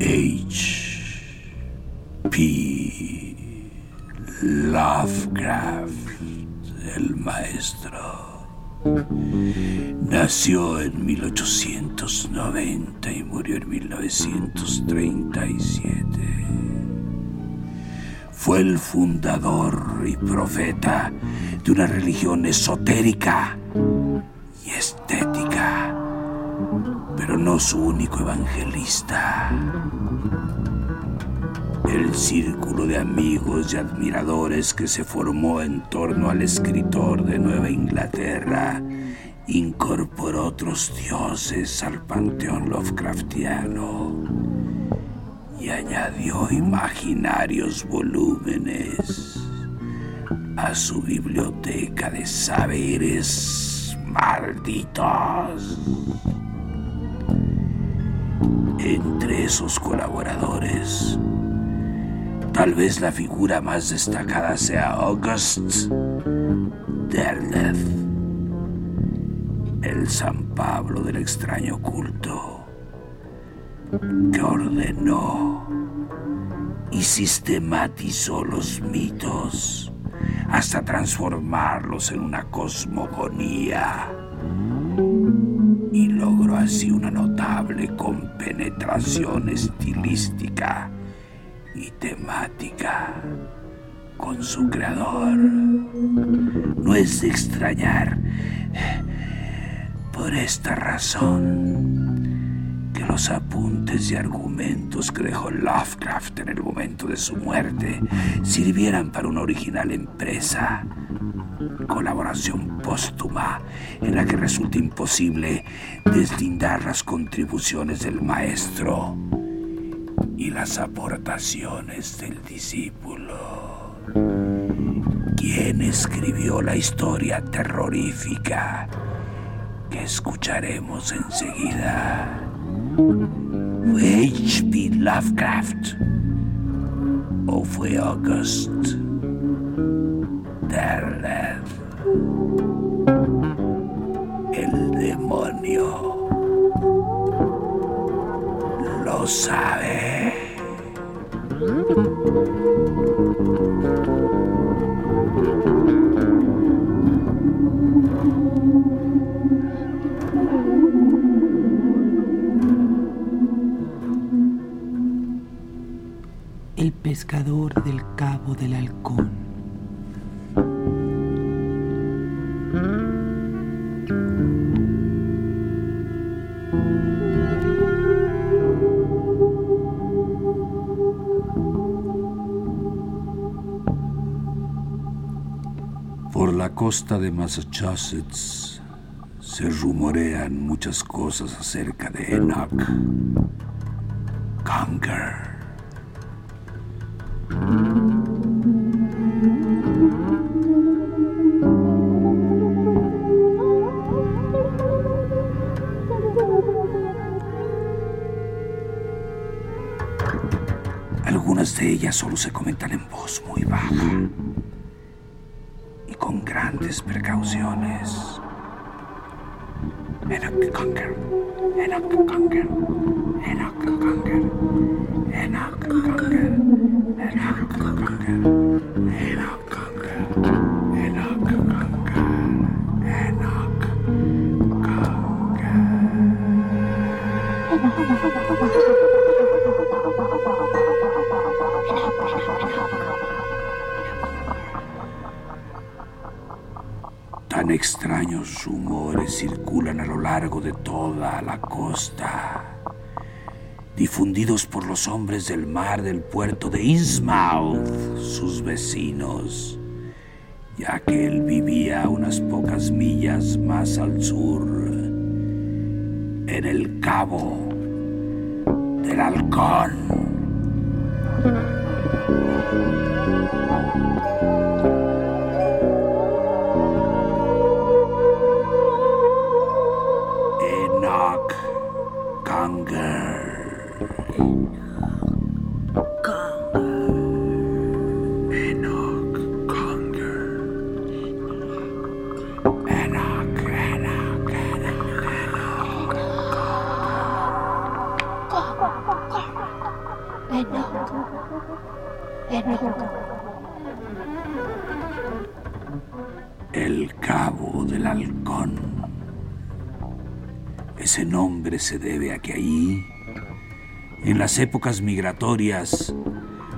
H. P. Lovecraft, el maestro. Nació en 1890 y murió en 1937. Fue el fundador y profeta de una religión esotérica y estética, pero no su único evangelista. El círculo de amigos y admiradores que se formó en torno al escritor de Nueva Inglaterra incorporó otros dioses al panteón Lovecraftiano y añadió imaginarios volúmenes a su biblioteca de saberes malditos. Entre esos colaboradores, tal vez la figura más destacada sea August Derleth, el San Pablo del extraño culto que ordenó y sistematizó los mitos hasta transformarlos en una cosmogonía así una notable compenetración estilística y temática con su creador. No es de extrañar por esta razón que los apuntes y argumentos que dejó Lovecraft en el momento de su muerte sirvieran para una original empresa, colaboración póstuma en la que resulta imposible deslindar las contribuciones del maestro y las aportaciones del discípulo. ¿Quién escribió la historia terrorífica que escucharemos enseguida? ¿Fue H.P. Lovecraft? ¿O fue August El demonio lo sabe. El pescador del Cabo del Halcón. Costa de Massachusetts se rumorean muchas cosas acerca de Enoch Conger. Enoch Conger, Enoch Conger, Enoch Conger, Enoch Conger, Enoch Conger, Extraños rumores circulan a lo largo de toda la costa, difundidos por los hombres del mar del puerto de Innsmouth, sus vecinos, ya que él vivía unas pocas millas más al sur, en el cabo del halcón. Se debe a que allí, en las épocas migratorias,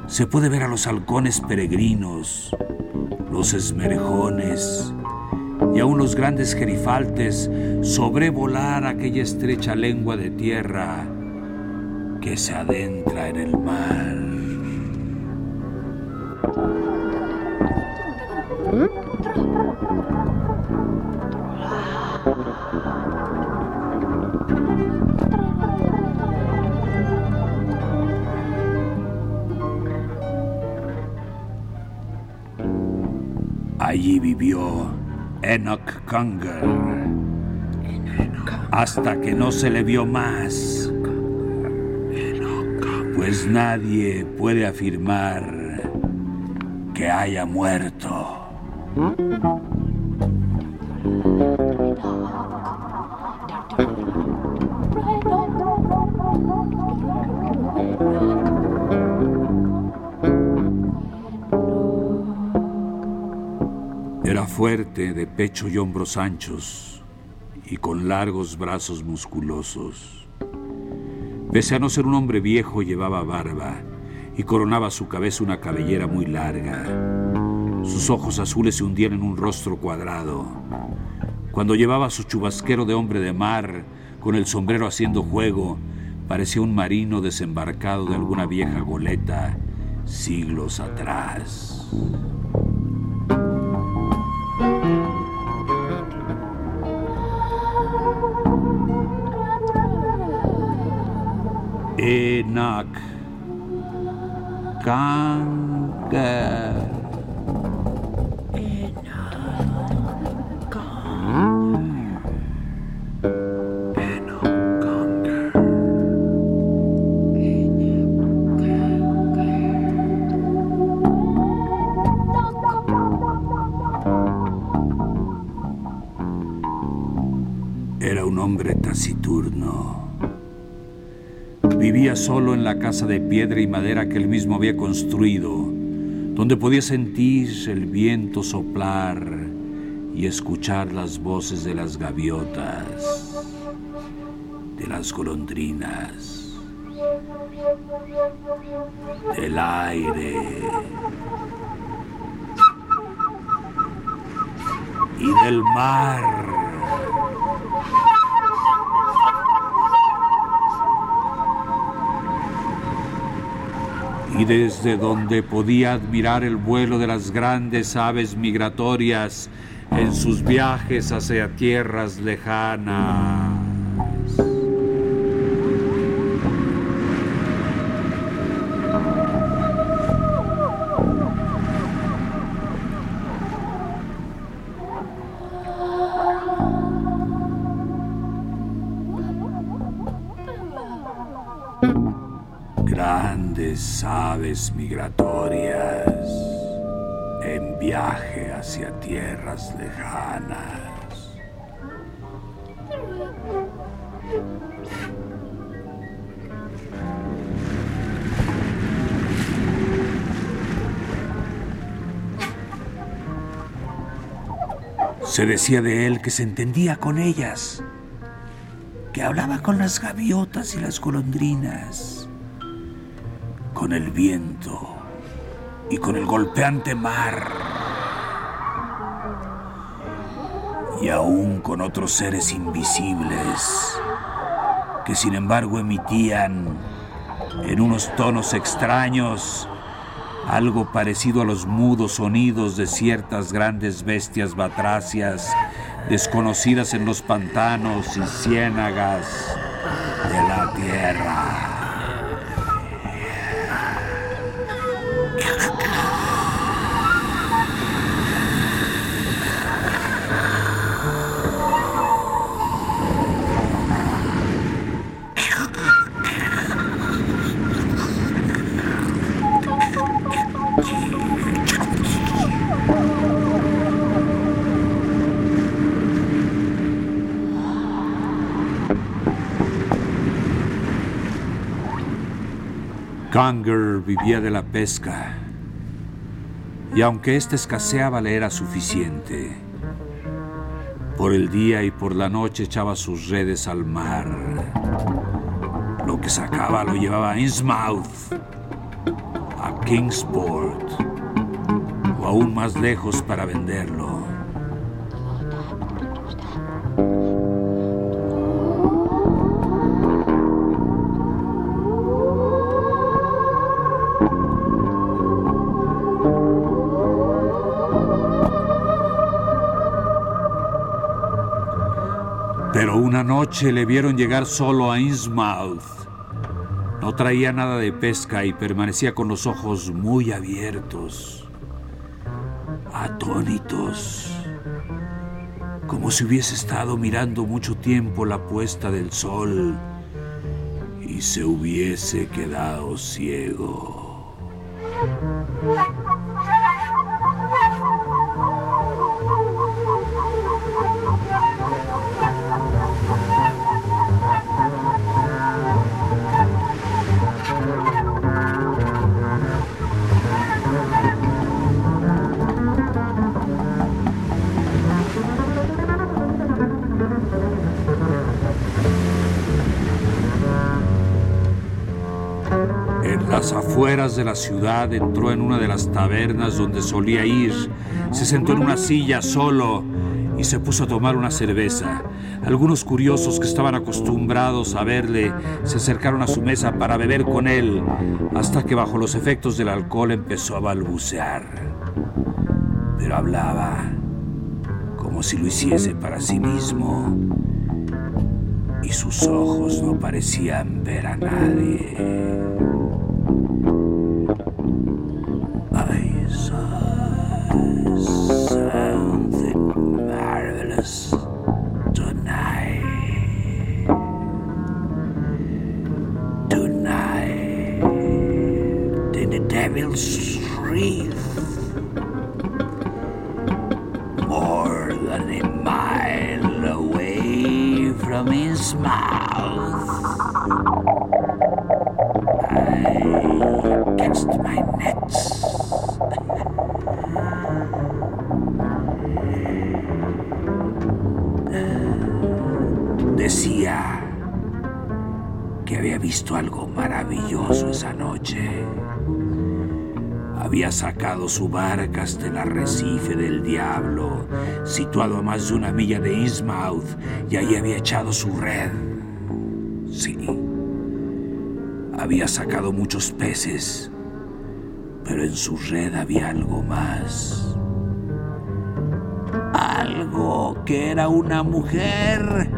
se puede ver a los halcones peregrinos, los esmerjones y aún los grandes gerifaltes sobrevolar aquella estrecha lengua de tierra que se adentra en el mar. Allí vivió Enoch Conger hasta que no se le vio más. Pues nadie puede afirmar que haya muerto. Fuerte, de pecho y hombros anchos, y con largos brazos musculosos. Pese a no ser un hombre viejo, llevaba barba y coronaba su cabeza una cabellera muy larga. Sus ojos azules se hundían en un rostro cuadrado. Cuando llevaba su chubasquero de hombre de mar, con el sombrero haciendo juego, parecía un marino desembarcado de alguna vieja goleta siglos atrás. Enoch Conger. Era un hombre taciturno. Vivía solo en la casa de piedra y madera que él mismo había construido, donde podía sentir el viento soplar y escuchar las voces de las gaviotas, de las golondrinas, del aire y del mar. Y desde donde podía admirar el vuelo de las grandes aves migratorias en sus viajes hacia tierras lejanas. Aves migratorias en viaje hacia tierras lejanas. Se decía de él que se entendía con ellas, que hablaba con las gaviotas y las golondrinas, con el viento y con el golpeante mar, y aún con otros seres invisibles que sin embargo emitían en unos tonos extraños algo parecido a los mudos sonidos de ciertas grandes bestias batracias desconocidas en los pantanos y ciénagas de la tierra. Conger vivía de la pesca y aunque ésta escaseaba le era suficiente. Por el día y por la noche echaba sus redes al mar. Lo que sacaba lo llevaba a Innsmouth, a Kingsport o aún más lejos para venderlo. Noche le vieron llegar solo a Innsmouth. No traía nada de pesca y permanecía con los ojos muy abiertos, atónitos, como si hubiese estado mirando mucho tiempo la puesta del sol y se hubiese quedado ciego. Afueras de la ciudad entró en una de las tabernas donde solía ir, se sentó en una silla solo y se puso a tomar una cerveza. Algunos curiosos que estaban acostumbrados a verle se acercaron a su mesa para beber con él, hasta que bajo los efectos del alcohol empezó a balbucear. Pero hablaba como si lo hiciese para sí mismo y sus ojos no parecían ver a nadie. Sacado su barca hasta el arrecife del diablo, situado a más de una milla de Innsmouth, y ahí había echado su red. Sí, había sacado muchos peces, pero en su red había algo más. algo que era una mujer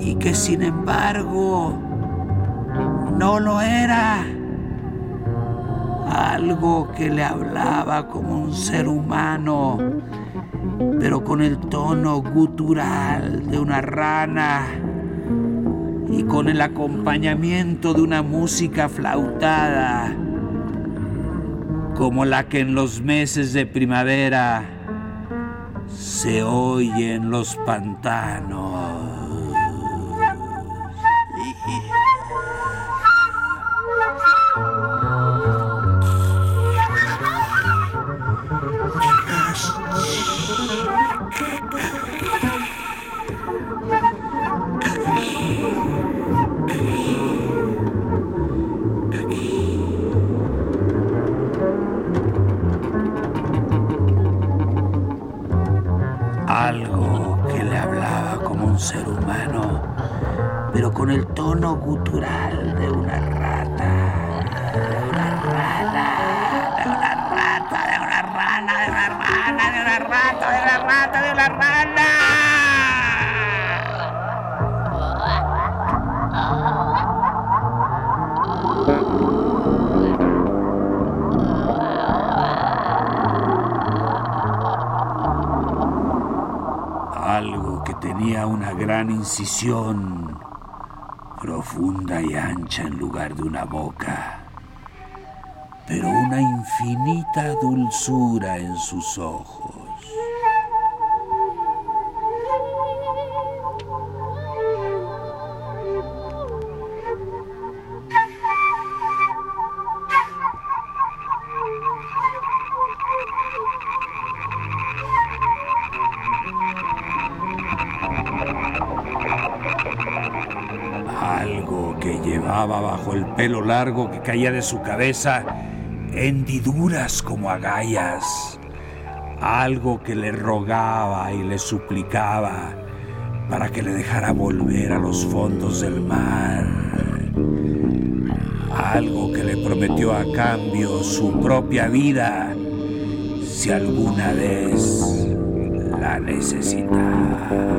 y que sin embargo no lo era. Algo que le hablaba como un ser humano, pero con el tono gutural de una rana y con el acompañamiento de una música flautada, como la que en los meses de primavera se oye en los pantanos. Profunda y ancha en lugar de una boca, pero una infinita dulzura en sus ojos. Pelo largo que caía de su cabeza hendiduras como agallas. Algo que le rogaba y le suplicaba para que le dejara volver a los fondos del mar. Algo que le prometió a cambio su propia vida si alguna vez la necesitaba.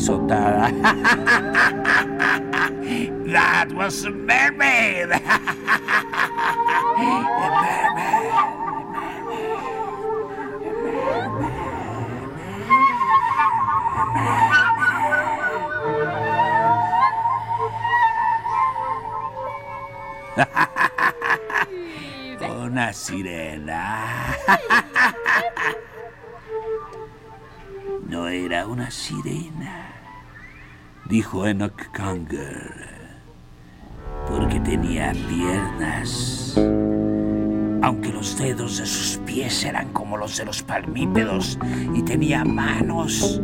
Risotada. That was a mermaid. A mermaid. Una sirena. No era una sirena, dijo Enoch Conger, porque tenía piernas. Aunque los dedos de sus pies eran como los de los palmípedos y tenía manos,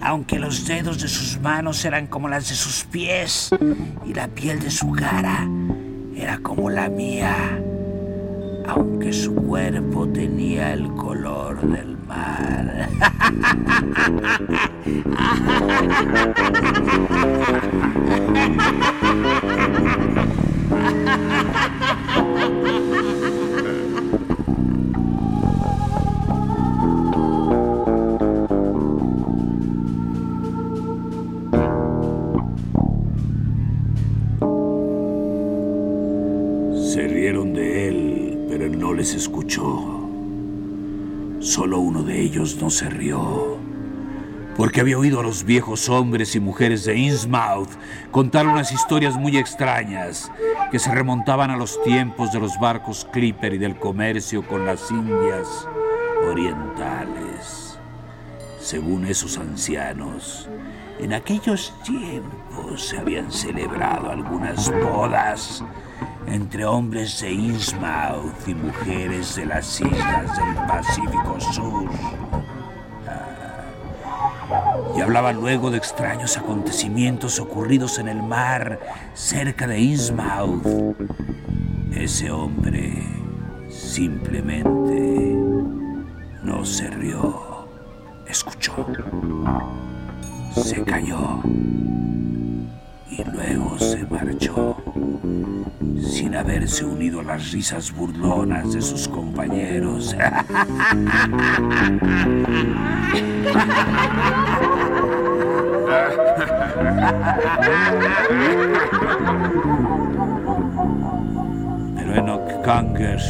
aunque los dedos de sus manos eran como las de sus pies y la piel de su cara era como la mía, aunque su cuerpo tenía el color del mar. no se rió. porque había oído a los viejos hombres y mujeres de Innsmouth contar unas historias muy extrañas que se remontaban a los tiempos de los barcos Clipper y del comercio con las Indias orientales. Según esos ancianos, en aquellos tiempos se habían celebrado algunas bodas entre hombres de Innsmouth y mujeres de las islas del Pacífico Sur. Y hablaban luego de extraños acontecimientos ocurridos en el mar cerca de Innsmouth. Ese hombre simplemente no se rió, escuchó, se cayó y luego se marchó sin haberse unido a las risas burlonas de sus compañeros. Pero Enoch Conger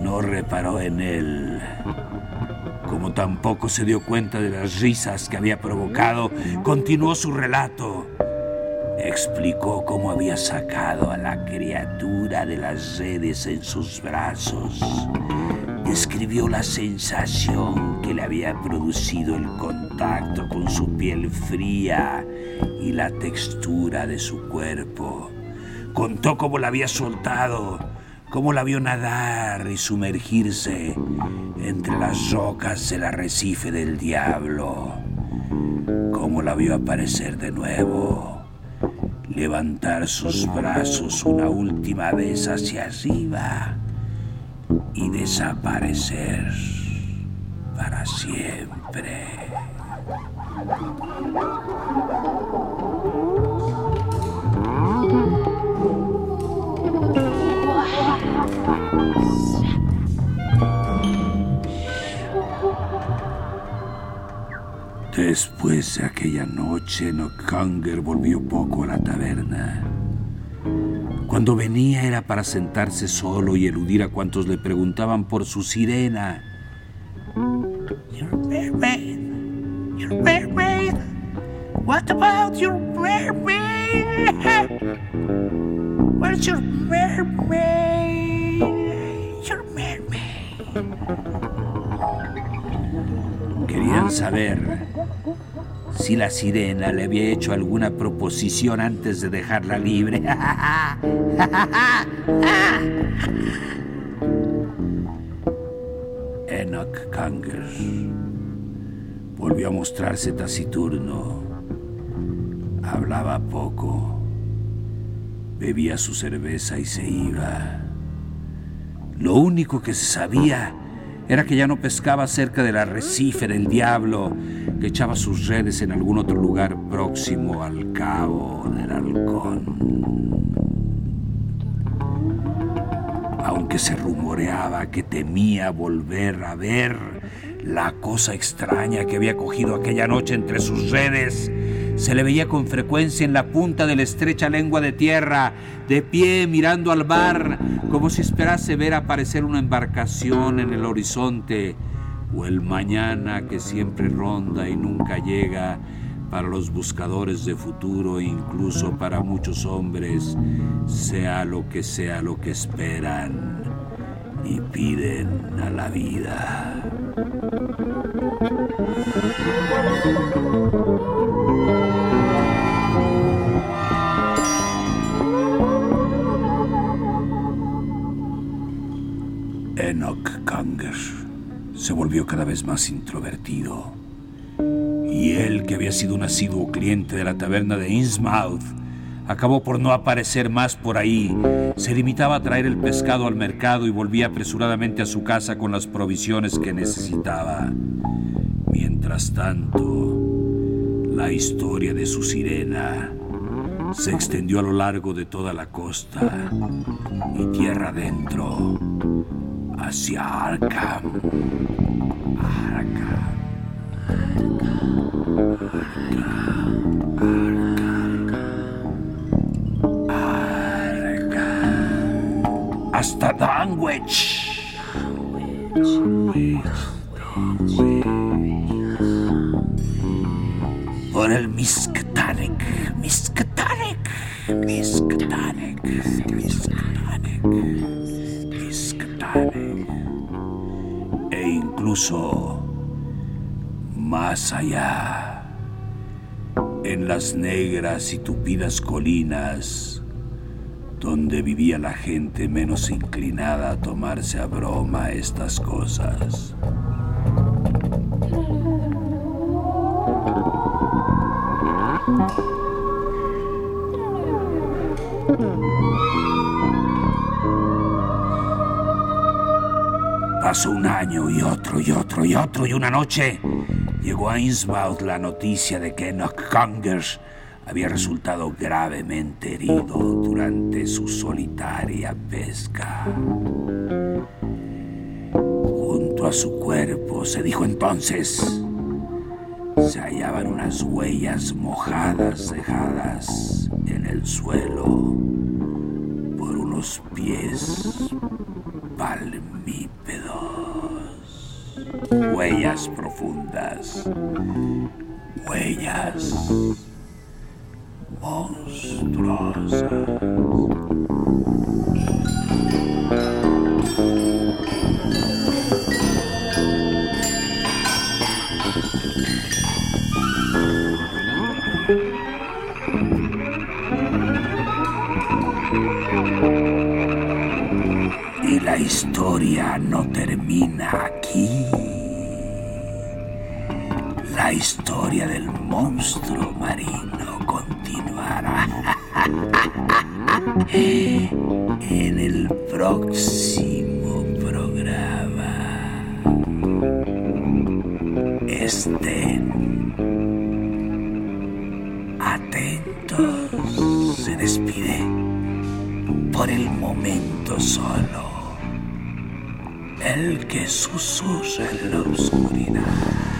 no reparó en él. Como tampoco se dio cuenta de las risas que había provocado, continuó su relato. Explicó cómo había sacado a la criatura de las redes en sus brazos. Describió la sensación que le había producido el contacto con su piel fría y la textura de su cuerpo. Contó cómo la había soltado, cómo la vio nadar y sumergirse entre las rocas del arrecife del diablo, cómo la vio aparecer de nuevo levantar sus brazos una última vez hacia arriba y desaparecer para siempre. Después de aquella noche, Nockanger volvió poco a la taberna. Cuando venía era para sentarse solo y eludir a cuantos le preguntaban por su sirena. Your mermaid. Your mermaid. What about your mermaid? Where's your mermaid? Querían saber si la sirena le había hecho alguna proposición antes de dejarla libre. Enoch Kanger volvió a mostrarse taciturno. Hablaba poco. Bebía su cerveza y se iba. Lo único que se sabía era que ya no pescaba cerca del arrecife del diablo, que echaba sus redes en algún otro lugar próximo al cabo del halcón. Aunque se rumoreaba que temía volver a ver la cosa extraña que había cogido aquella noche entre sus redes, se le veía con frecuencia en la punta de la estrecha lengua de tierra, de pie mirando al mar, como si esperase ver aparecer una embarcación en el horizonte, o el mañana que siempre ronda y nunca llega para los buscadores de futuro e incluso para muchos hombres, sea lo que sea lo que esperan y piden a la vida. Se volvió cada vez más introvertido. Y él, que había sido un asiduo cliente de la taberna de Innsmouth, acabó por no aparecer más por ahí. Se limitaba a traer el pescado al mercado y volvía apresuradamente a su casa con las provisiones que necesitaba. Mientras tanto, la historia de su sirena se extendió a lo largo de toda la costa y tierra adentro hacia Arkham. Arkham. Hasta Danwich. con el Miskatanek, Miskatanek, Miskatanek, Miskatanek, incluso más allá, en las negras y tupidas colinas, donde vivía la gente menos inclinada a tomarse a broma estas cosas. Pasó un año y otro y otro y otro y una noche llegó a Innsmouth la noticia de que Enoch Congers había resultado gravemente herido durante su solitaria pesca. Junto a su cuerpo, se dijo entonces, se hallaban unas huellas mojadas dejadas en el suelo por unos pies palmípedos. Huellas profundas. Huellas monstruosas. Y la historia no termina historia del monstruo marino continuará en el próximo programa. Estén atentos. Se despide por el momento solo. El que susurra en la oscuridad.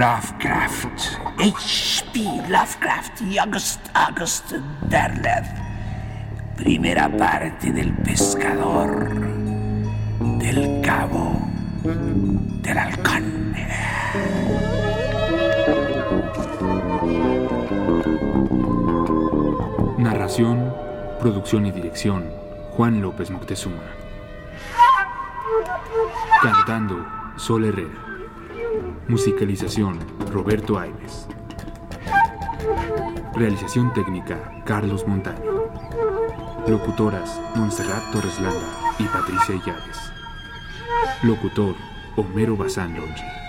Lovecraft. H.P. Lovecraft y August August Derleth. Primera parte del pescador del cabo del halcón. Narración, producción y dirección, Juan López Moctezuma. Cantando, Sol Herrera. Musicalización, Roberto Aimes. Realización técnica, Carlos Montaño. Locutoras, Montserrat Torres Landa y Patricia Illares. Locutor, Homero Bazán Longi.